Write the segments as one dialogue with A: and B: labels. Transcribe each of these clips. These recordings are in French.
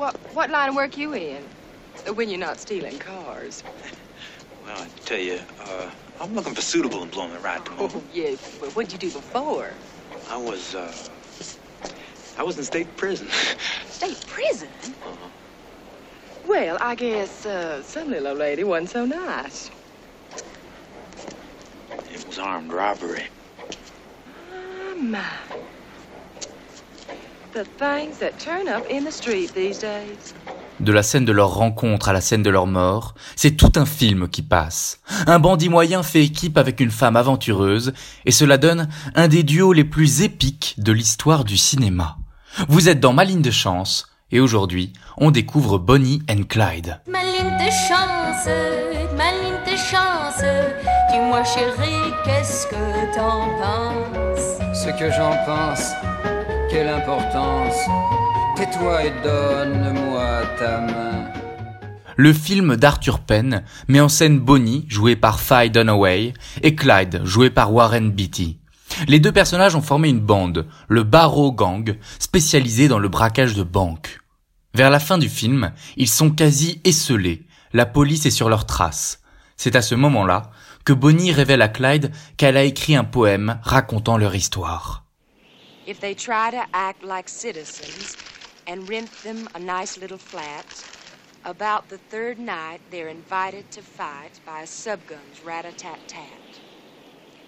A: what, what line of work you in? When you're not stealing cars.
B: Well, I tell you, uh, I'm looking for suitable employment right at the moment.
A: Oh, yes. But what'd you do before?
B: I was, uh, I was in state prison.
A: State prison?
B: Uh-huh.
A: Well, I guess uh, some little old lady wasn't so nice.
B: It was armed robbery.
A: Ah, my.
C: De la scène de leur rencontre à la scène de leur mort, c'est tout un film qui passe. Un bandit moyen fait équipe avec une femme aventureuse, et cela donne un des duos les plus épiques de l'histoire du cinéma. Vous êtes dans Ma ligne de chance, et aujourd'hui, on découvre Bonnie and Clyde.
D: Ma ligne de chance, ma ligne de chance. Dis-moi chérie, qu'est-ce que t'en penses?
E: Ce que j'en pense,
C: Le film d'Arthur Penn met en scène Bonnie, jouée par Faye Dunaway, et Clyde, joué par Warren Beatty. Les deux personnages ont formé une bande, le Barrow Gang, spécialisé dans le braquage de banques. Vers la fin du film, ils sont quasi esselés, la police est sur leurs traces. C'est à ce moment-là que Bonnie révèle à Clyde qu'elle a écrit un poème racontant leur histoire.
A: If they try to act like citizens and rent them a nice little flat, about the third night they're invited to fight by a subgun's rat-a-tat-tat.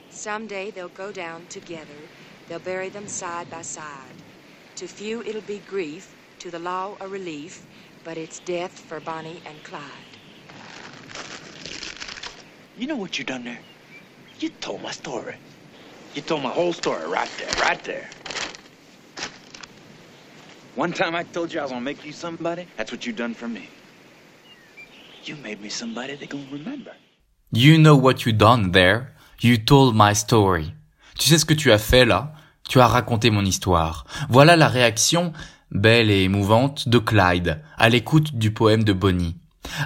A: Someday they'll go down together, they'll bury them side by side. To few it'll be grief, to the law a relief, but it's death for Bonnie and Clyde.
B: You know what you done there? You told my story. You told my whole story right there, right there. One time I told you I was gonna make you somebody, that's what you done for me. You made me somebody they gonna remember.
C: You know what you done there? You told my story. Tu sais ce que tu as fait là? Tu as raconté mon histoire. Voilà la réaction, belle et émouvante, de Clyde, à l'écoute du poème de Bonnie.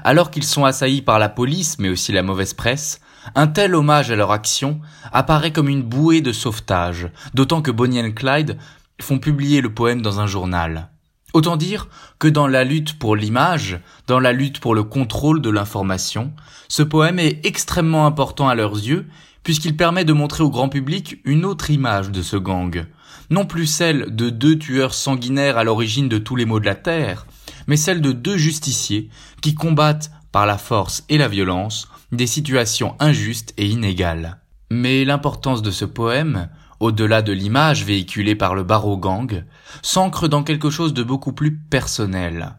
C: Alors qu'ils sont assaillis par la police, mais aussi la mauvaise presse, un tel hommage à leur action apparaît comme une bouée de sauvetage, d'autant que Bonnie et Clyde font publier le poème dans un journal. Autant dire que dans la lutte pour l'image, dans la lutte pour le contrôle de l'information, ce poème est extrêmement important à leurs yeux, puisqu'il permet de montrer au grand public une autre image de ce gang. Non plus celle de deux tueurs sanguinaires à l'origine de tous les maux de la terre, mais celle de deux justiciers qui combattent par la force et la violence des situations injustes et inégales. Mais l'importance de ce poème, au-delà de l'image véhiculée par le Barrow Gang, s'ancre dans quelque chose de beaucoup plus personnel.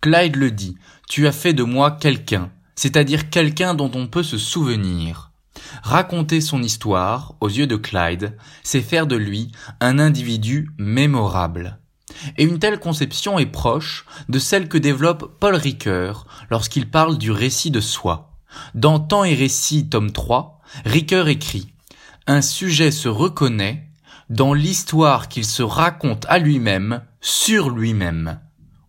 C: Clyde le dit, tu as fait de moi quelqu'un, c'est-à-dire quelqu'un dont on peut se souvenir. Raconter son histoire, aux yeux de Clyde, c'est faire de lui un individu mémorable. Et une telle conception est proche de celle que développe Paul Ricoeur lorsqu'il parle du récit de soi. Dans Temps et récit, tome 3, Ricoeur écrit Un sujet se reconnaît dans l'histoire qu'il se raconte à lui-même, sur lui-même.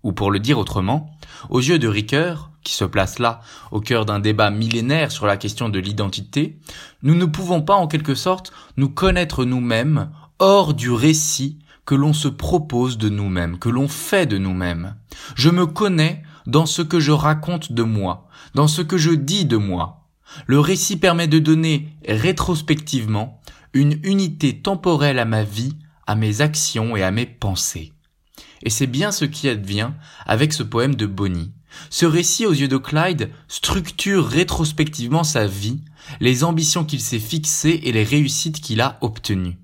C: Ou pour le dire autrement, aux yeux de Ricoeur, qui se place là au cœur d'un débat millénaire sur la question de l'identité, nous ne pouvons pas en quelque sorte nous connaître nous-mêmes hors du récit que l'on se propose de nous-mêmes, que l'on fait de nous-mêmes. Je me connais dans ce que je raconte de moi, dans ce que je dis de moi. Le récit permet de donner rétrospectivement une unité temporelle à ma vie, à mes actions et à mes pensées. Et c'est bien ce qui advient avec ce poème de Bonnie. Ce récit aux yeux de Clyde structure rétrospectivement sa vie, les ambitions qu'il s'est fixées et les réussites qu'il a obtenues.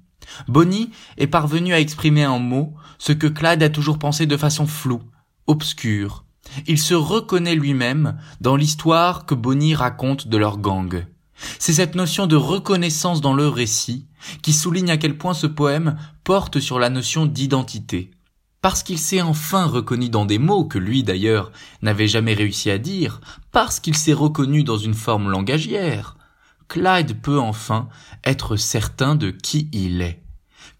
C: Bonnie est parvenu à exprimer en mots ce que Clyde a toujours pensé de façon floue, obscure. Il se reconnaît lui-même dans l'histoire que Bonnie raconte de leur gang. C'est cette notion de reconnaissance dans le récit qui souligne à quel point ce poème porte sur la notion d'identité. Parce qu'il s'est enfin reconnu dans des mots que lui d'ailleurs n'avait jamais réussi à dire, parce qu'il s'est reconnu dans une forme langagière, Clyde peut enfin être certain de qui il est.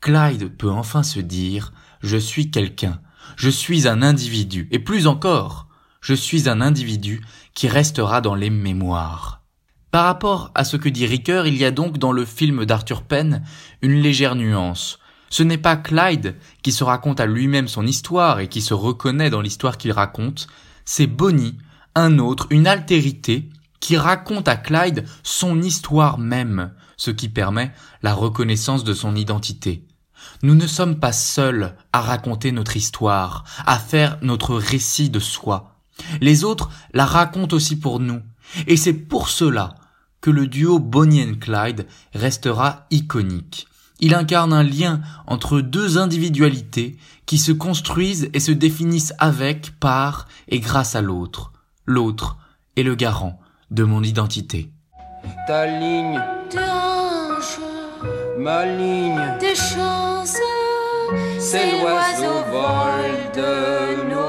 C: Clyde peut enfin se dire je suis quelqu'un, je suis un individu, et plus encore, je suis un individu qui restera dans les mémoires. Par rapport à ce que dit Ricoeur, il y a donc dans le film d'Arthur Penn une légère nuance. Ce n'est pas Clyde qui se raconte à lui-même son histoire et qui se reconnaît dans l'histoire qu'il raconte, c'est Bonnie, un autre, une altérité, qui raconte à Clyde son histoire même, ce qui permet la reconnaissance de son identité. Nous ne sommes pas seuls à raconter notre histoire, à faire notre récit de soi. Les autres la racontent aussi pour nous. Et c'est pour cela que le duo Bonnie Clyde restera iconique. Il incarne un lien entre deux individualités qui se construisent et se définissent avec, par et grâce à l'autre. L'autre est le garant de mon identité.
E: Ta ligne, ma ligne,
D: tes chances,
E: c'est l'oiseau vol de nos.